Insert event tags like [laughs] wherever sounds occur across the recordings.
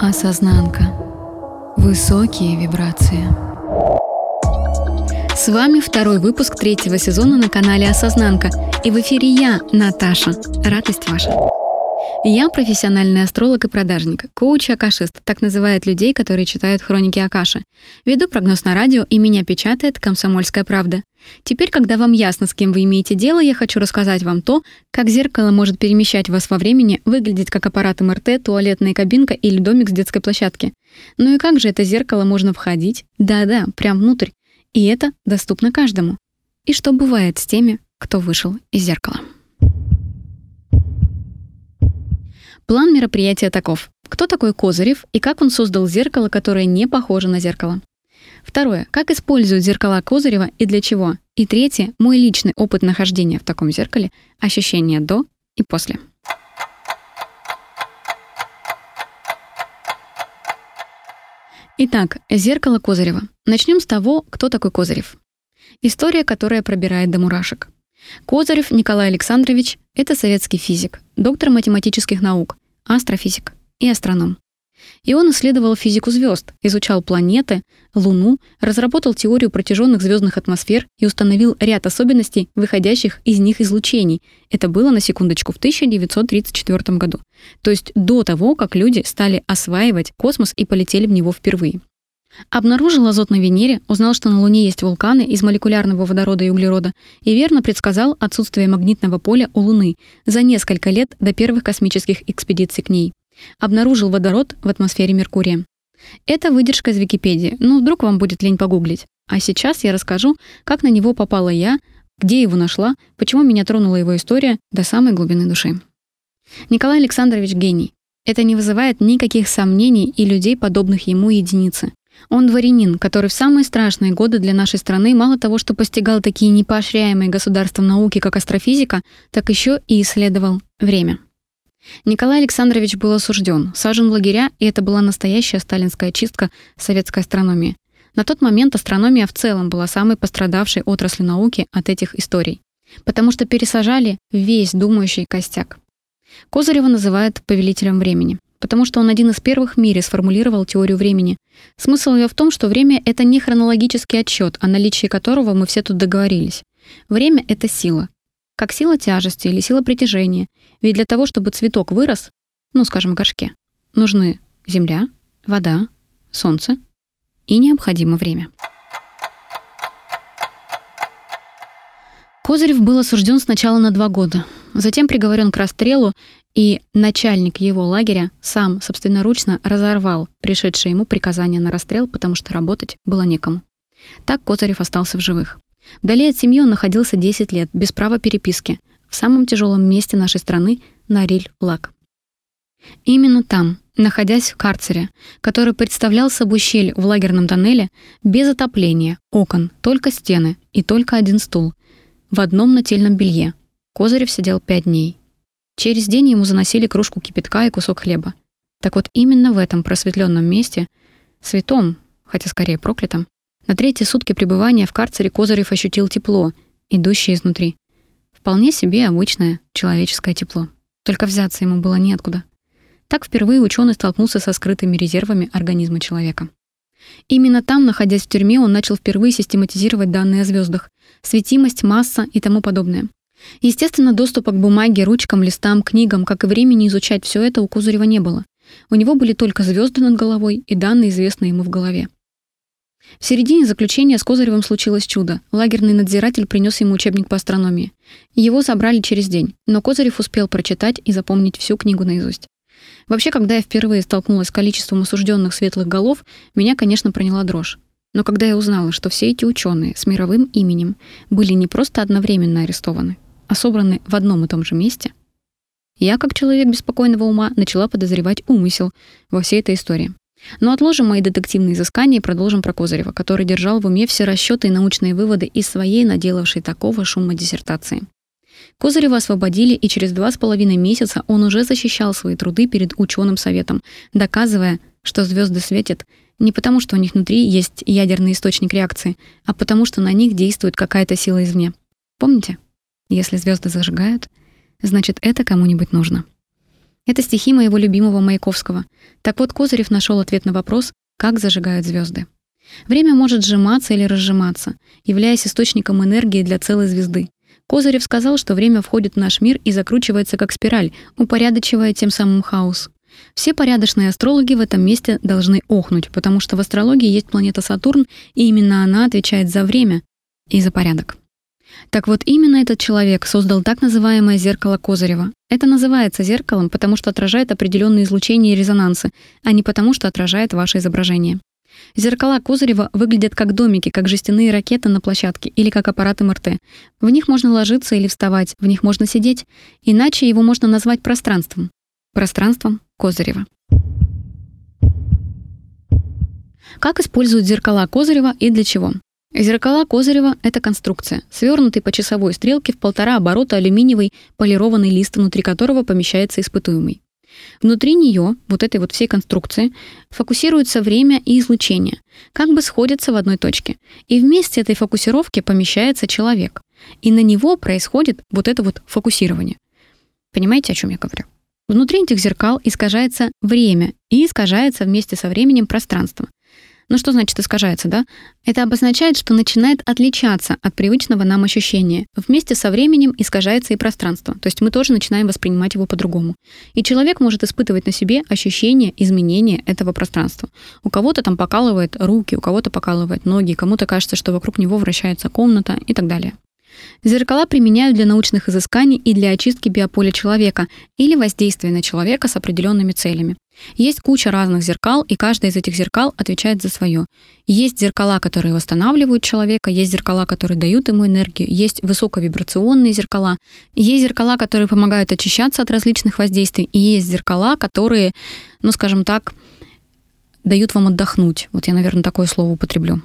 Осознанка. Высокие вибрации. С вами второй выпуск третьего сезона на канале Осознанка. И в эфире я, Наташа. Радость ваша. Я профессиональный астролог и продажник, коуч и акашист, так называют людей, которые читают хроники Акаши. Веду прогноз на радио, и меня печатает «Комсомольская правда». Теперь, когда вам ясно, с кем вы имеете дело, я хочу рассказать вам то, как зеркало может перемещать вас во времени, выглядеть как аппарат МРТ, туалетная кабинка или домик с детской площадки. Ну и как же это зеркало можно входить? Да-да, прям внутрь. И это доступно каждому. И что бывает с теми, кто вышел из зеркала? План мероприятия таков. Кто такой Козырев и как он создал зеркало, которое не похоже на зеркало? Второе. Как используют зеркала Козырева и для чего? И третье. Мой личный опыт нахождения в таком зеркале, ощущения до и после. Итак, зеркало Козырева. Начнем с того, кто такой Козырев. История, которая пробирает до мурашек. Козырев Николай Александрович — это советский физик, доктор математических наук, астрофизик и астроном. И он исследовал физику звезд, изучал планеты, Луну, разработал теорию протяженных звездных атмосфер и установил ряд особенностей, выходящих из них излучений. Это было, на секундочку, в 1934 году. То есть до того, как люди стали осваивать космос и полетели в него впервые. Обнаружил азот на Венере, узнал, что на Луне есть вулканы из молекулярного водорода и углерода, и верно предсказал отсутствие магнитного поля у Луны за несколько лет до первых космических экспедиций к ней. Обнаружил водород в атмосфере Меркурия. Это выдержка из Википедии, ну вдруг вам будет лень погуглить. А сейчас я расскажу, как на него попала я, где его нашла, почему меня тронула его история до самой глубины души. Николай Александрович гений. Это не вызывает никаких сомнений и людей, подобных ему, единицы. Он дворянин, который в самые страшные годы для нашей страны мало того, что постигал такие непоощряемые государством науки, как астрофизика, так еще и исследовал время. Николай Александрович был осужден, сажен в лагеря, и это была настоящая сталинская чистка советской астрономии. На тот момент астрономия в целом была самой пострадавшей отраслью науки от этих историй, потому что пересажали весь думающий костяк. Козырева называют повелителем времени потому что он один из первых в мире сформулировал теорию времени. Смысл ее в том, что время — это не хронологический отчет, о наличии которого мы все тут договорились. Время — это сила. Как сила тяжести или сила притяжения. Ведь для того, чтобы цветок вырос, ну, скажем, в горшке, нужны земля, вода, солнце и необходимо время. Козырев был осужден сначала на два года, затем приговорен к расстрелу и начальник его лагеря сам собственноручно разорвал пришедшее ему приказание на расстрел, потому что работать было некому. Так Козырев остался в живых. Вдали от семьи он находился 10 лет, без права переписки, в самом тяжелом месте нашей страны, на Риль-Лак. Именно там, находясь в карцере, который представлял собой щель в лагерном тоннеле, без отопления, окон, только стены и только один стул, в одном нательном белье, Козырев сидел пять дней. Через день ему заносили кружку кипятка и кусок хлеба. Так вот именно в этом просветленном месте, святом, хотя скорее проклятом, на третьи сутки пребывания в карцере Козырев ощутил тепло, идущее изнутри. Вполне себе обычное человеческое тепло. Только взяться ему было неоткуда. Так впервые ученый столкнулся со скрытыми резервами организма человека. Именно там, находясь в тюрьме, он начал впервые систематизировать данные о звездах, светимость, масса и тому подобное. Естественно, доступа к бумаге, ручкам, листам, книгам, как и времени изучать все это у Кузырева не было. У него были только звезды над головой и данные, известные ему в голове. В середине заключения с Козыревым случилось чудо. Лагерный надзиратель принес ему учебник по астрономии. Его забрали через день, но Козырев успел прочитать и запомнить всю книгу наизусть. Вообще, когда я впервые столкнулась с количеством осужденных светлых голов, меня, конечно, проняла дрожь. Но когда я узнала, что все эти ученые с мировым именем были не просто одновременно арестованы, а собраны в одном и том же месте, я, как человек беспокойного ума, начала подозревать умысел во всей этой истории. Но отложим мои детективные изыскания и продолжим про Козырева, который держал в уме все расчеты и научные выводы из своей, наделавшей такого шума диссертации. Козырева освободили, и через два с половиной месяца он уже защищал свои труды перед ученым советом, доказывая, что звезды светят не потому, что у них внутри есть ядерный источник реакции, а потому, что на них действует какая-то сила извне. Помните? Если звезды зажигают, значит, это кому-нибудь нужно. Это стихи моего любимого Маяковского. Так вот, Козырев нашел ответ на вопрос, как зажигают звезды. Время может сжиматься или разжиматься, являясь источником энергии для целой звезды. Козырев сказал, что время входит в наш мир и закручивается как спираль, упорядочивая тем самым хаос. Все порядочные астрологи в этом месте должны охнуть, потому что в астрологии есть планета Сатурн, и именно она отвечает за время и за порядок. Так вот, именно этот человек создал так называемое зеркало Козырева. Это называется зеркалом, потому что отражает определенные излучения и резонансы, а не потому, что отражает ваше изображение. Зеркала Козырева выглядят как домики, как жестяные ракеты на площадке или как аппараты МРТ. В них можно ложиться или вставать, в них можно сидеть, иначе его можно назвать пространством. Пространством Козырева. Как используют зеркала Козырева и для чего? Зеркала Козырева — это конструкция, свернутый по часовой стрелке в полтора оборота алюминиевый полированный лист, внутри которого помещается испытуемый. Внутри нее, вот этой вот всей конструкции, фокусируется время и излучение, как бы сходятся в одной точке. И вместе этой фокусировки помещается человек. И на него происходит вот это вот фокусирование. Понимаете, о чем я говорю? Внутри этих зеркал искажается время и искажается вместе со временем пространство. Ну что значит искажается, да? Это обозначает, что начинает отличаться от привычного нам ощущения. Вместе со временем искажается и пространство. То есть мы тоже начинаем воспринимать его по-другому. И человек может испытывать на себе ощущение изменения этого пространства. У кого-то там покалывает руки, у кого-то покалывает ноги, кому-то кажется, что вокруг него вращается комната и так далее. Зеркала применяют для научных изысканий и для очистки биополя человека или воздействия на человека с определенными целями. Есть куча разных зеркал, и каждое из этих зеркал отвечает за свое. Есть зеркала, которые восстанавливают человека, есть зеркала, которые дают ему энергию, есть высоковибрационные зеркала, есть зеркала, которые помогают очищаться от различных воздействий, и есть зеркала, которые, ну скажем так, дают вам отдохнуть. Вот я, наверное, такое слово употреблю.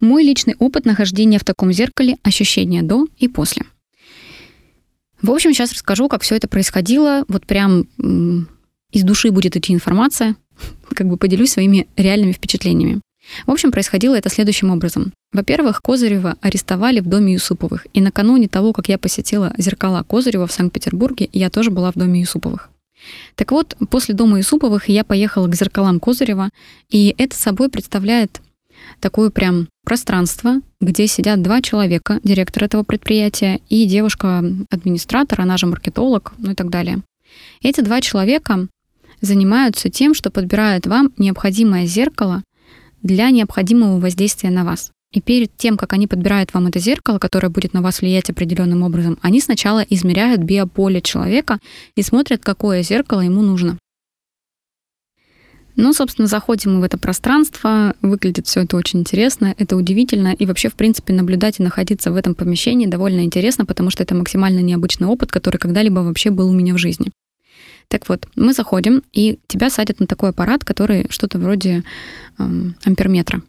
Мой личный опыт нахождения в таком зеркале, ощущения до и после. В общем, сейчас расскажу, как все это происходило. Вот прям из души будет идти информация, [laughs] как бы поделюсь своими реальными впечатлениями. В общем, происходило это следующим образом. Во-первых, Козырева арестовали в доме Юсуповых. И накануне того, как я посетила зеркала Козырева в Санкт-Петербурге, я тоже была в доме Юсуповых. Так вот, после дома Юсуповых я поехала к зеркалам Козырева, и это собой представляет такое прям пространство, где сидят два человека, директор этого предприятия и девушка-администратор, она же маркетолог, ну и так далее. Эти два человека занимаются тем, что подбирают вам необходимое зеркало для необходимого воздействия на вас. И перед тем, как они подбирают вам это зеркало, которое будет на вас влиять определенным образом, они сначала измеряют биополе человека и смотрят, какое зеркало ему нужно. Ну, собственно, заходим мы в это пространство, выглядит все это очень интересно, это удивительно, и вообще, в принципе, наблюдать и находиться в этом помещении довольно интересно, потому что это максимально необычный опыт, который когда-либо вообще был у меня в жизни. Так вот, мы заходим, и тебя садят на такой аппарат, который что-то вроде эм, амперметра.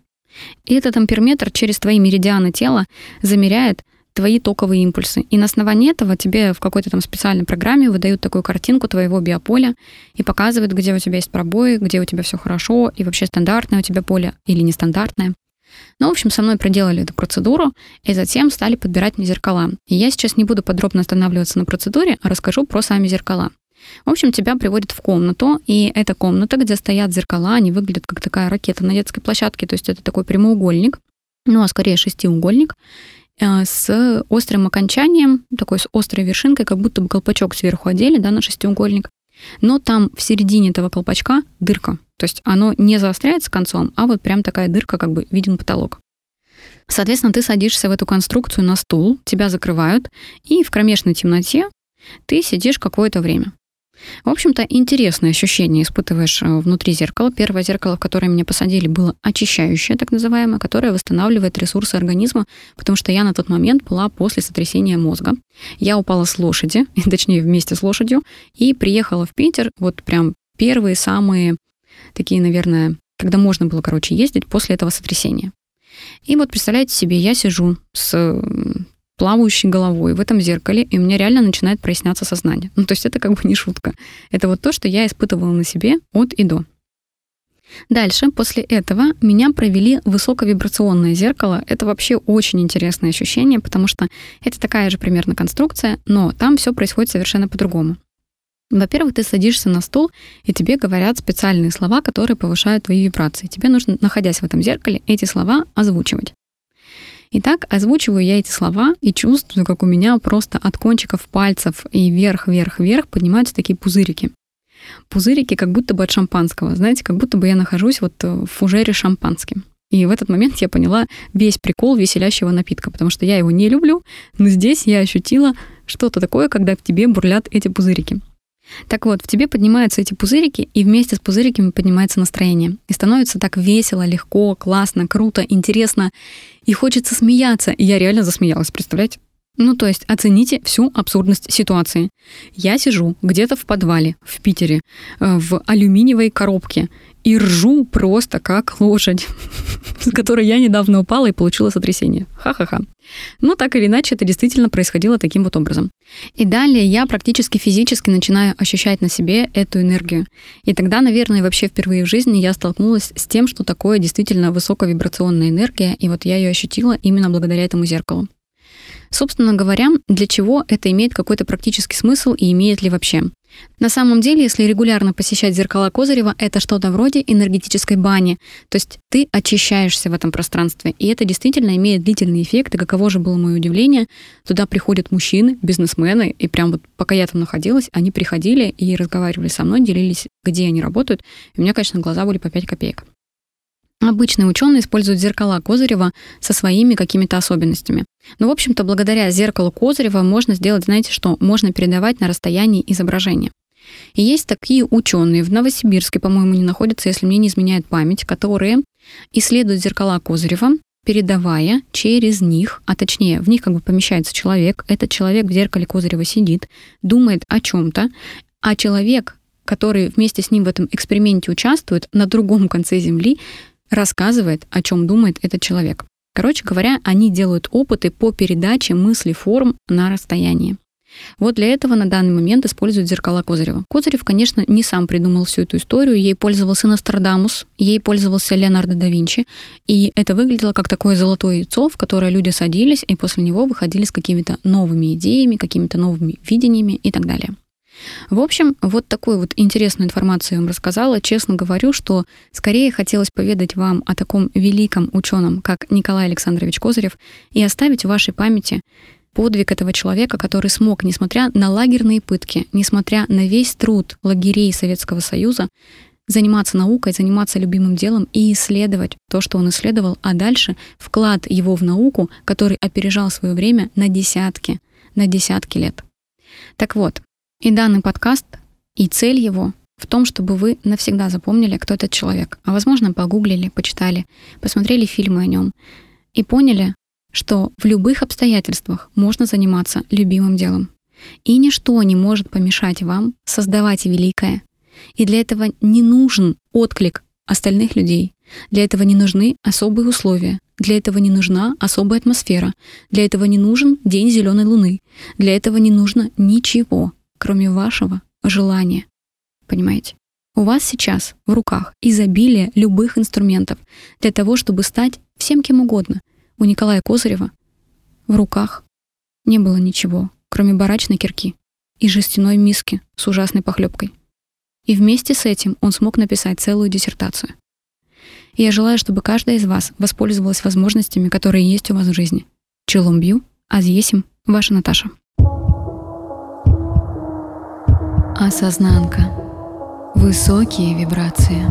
И этот амперметр через твои меридианы тела замеряет твои токовые импульсы. И на основании этого тебе в какой-то там специальной программе выдают такую картинку твоего биополя и показывают, где у тебя есть пробои, где у тебя все хорошо, и вообще стандартное у тебя поле или нестандартное. Ну, в общем, со мной проделали эту процедуру, и затем стали подбирать мне зеркала. И я сейчас не буду подробно останавливаться на процедуре, а расскажу про сами зеркала. В общем, тебя приводят в комнату, и эта комната, где стоят зеркала, они выглядят как такая ракета на детской площадке, то есть это такой прямоугольник, ну, а скорее шестиугольник. Э, с острым окончанием, такой с острой вершинкой, как будто бы колпачок сверху одели, да, на шестиугольник. Но там в середине этого колпачка дырка. То есть оно не заостряется концом, а вот прям такая дырка, как бы виден потолок. Соответственно, ты садишься в эту конструкцию на стул, тебя закрывают, и в кромешной темноте ты сидишь какое-то время. В общем-то, интересное ощущение испытываешь э, внутри зеркала. Первое зеркало, в которое меня посадили, было очищающее, так называемое, которое восстанавливает ресурсы организма, потому что я на тот момент была после сотрясения мозга. Я упала с лошади, [laughs] точнее, вместе с лошадью, и приехала в Питер, вот прям первые самые такие, наверное, когда можно было, короче, ездить после этого сотрясения. И вот представляете себе, я сижу с плавающей головой в этом зеркале, и у меня реально начинает проясняться сознание. Ну, то есть это как бы не шутка. Это вот то, что я испытывала на себе от и до. Дальше, после этого, меня провели высоковибрационное зеркало. Это вообще очень интересное ощущение, потому что это такая же примерно конструкция, но там все происходит совершенно по-другому. Во-первых, ты садишься на стол, и тебе говорят специальные слова, которые повышают твои вибрации. Тебе нужно, находясь в этом зеркале, эти слова озвучивать. Итак, озвучиваю я эти слова и чувствую, как у меня просто от кончиков пальцев и вверх, вверх, вверх поднимаются такие пузырики. Пузырики как будто бы от шампанского. Знаете, как будто бы я нахожусь вот в фужере шампанским. И в этот момент я поняла весь прикол веселящего напитка, потому что я его не люблю, но здесь я ощутила что-то такое, когда в тебе бурлят эти пузырики. Так вот, в тебе поднимаются эти пузырики, и вместе с пузыриками поднимается настроение. И становится так весело, легко, классно, круто, интересно. И хочется смеяться. И я реально засмеялась, представляете? Ну, то есть оцените всю абсурдность ситуации. Я сижу где-то в подвале в Питере э, в алюминиевой коробке и ржу просто как лошадь, [laughs] с которой я недавно упала и получила сотрясение. Ха-ха-ха. Ну, так или иначе, это действительно происходило таким вот образом. И далее я практически физически начинаю ощущать на себе эту энергию. И тогда, наверное, вообще впервые в жизни я столкнулась с тем, что такое действительно высоковибрационная энергия, и вот я ее ощутила именно благодаря этому зеркалу. Собственно говоря, для чего это имеет какой-то практический смысл и имеет ли вообще? На самом деле, если регулярно посещать зеркала Козырева, это что-то вроде энергетической бани. То есть ты очищаешься в этом пространстве. И это действительно имеет длительный эффект. И каково же было мое удивление, туда приходят мужчины, бизнесмены, и прям вот пока я там находилась, они приходили и разговаривали со мной, делились, где они работают. И у меня, конечно, глаза были по 5 копеек. Обычные ученые используют зеркала Козырева со своими какими-то особенностями. Но, в общем-то, благодаря зеркалу Козырева можно сделать, знаете что, можно передавать на расстоянии изображение. И есть такие ученые в Новосибирске, по-моему, не находятся, если мне не изменяет память, которые исследуют зеркала Козырева, передавая через них, а точнее, в них как бы помещается человек, этот человек в зеркале Козырева сидит, думает о чем-то, а человек, который вместе с ним в этом эксперименте участвует, на другом конце Земли рассказывает, о чем думает этот человек. Короче говоря, они делают опыты по передаче мыслей форм на расстоянии. Вот для этого на данный момент используют зеркала Козырева. Козырев, конечно, не сам придумал всю эту историю, ей пользовался Нострадамус, ей пользовался Леонардо да Винчи, и это выглядело как такое золотое яйцо, в которое люди садились, и после него выходили с какими-то новыми идеями, какими-то новыми видениями и так далее. В общем, вот такую вот интересную информацию я вам рассказала. Честно говорю, что скорее хотелось поведать вам о таком великом ученом, как Николай Александрович Козырев, и оставить в вашей памяти подвиг этого человека, который смог, несмотря на лагерные пытки, несмотря на весь труд лагерей Советского Союза, заниматься наукой, заниматься любимым делом и исследовать то, что он исследовал, а дальше вклад его в науку, который опережал свое время на десятки, на десятки лет. Так вот, и данный подкаст, и цель его в том, чтобы вы навсегда запомнили, кто этот человек. А возможно, погуглили, почитали, посмотрели фильмы о нем и поняли, что в любых обстоятельствах можно заниматься любимым делом. И ничто не может помешать вам создавать великое. И для этого не нужен отклик остальных людей. Для этого не нужны особые условия. Для этого не нужна особая атмосфера. Для этого не нужен день зеленой луны. Для этого не нужно ничего кроме вашего желания. Понимаете? У вас сейчас в руках изобилие любых инструментов для того, чтобы стать всем кем угодно. У Николая Козырева в руках не было ничего, кроме барачной кирки и жестяной миски с ужасной похлебкой. И вместе с этим он смог написать целую диссертацию. И я желаю, чтобы каждая из вас воспользовалась возможностями, которые есть у вас в жизни. Челом бью, азъесим, ваша Наташа. Осознанка. Высокие вибрации.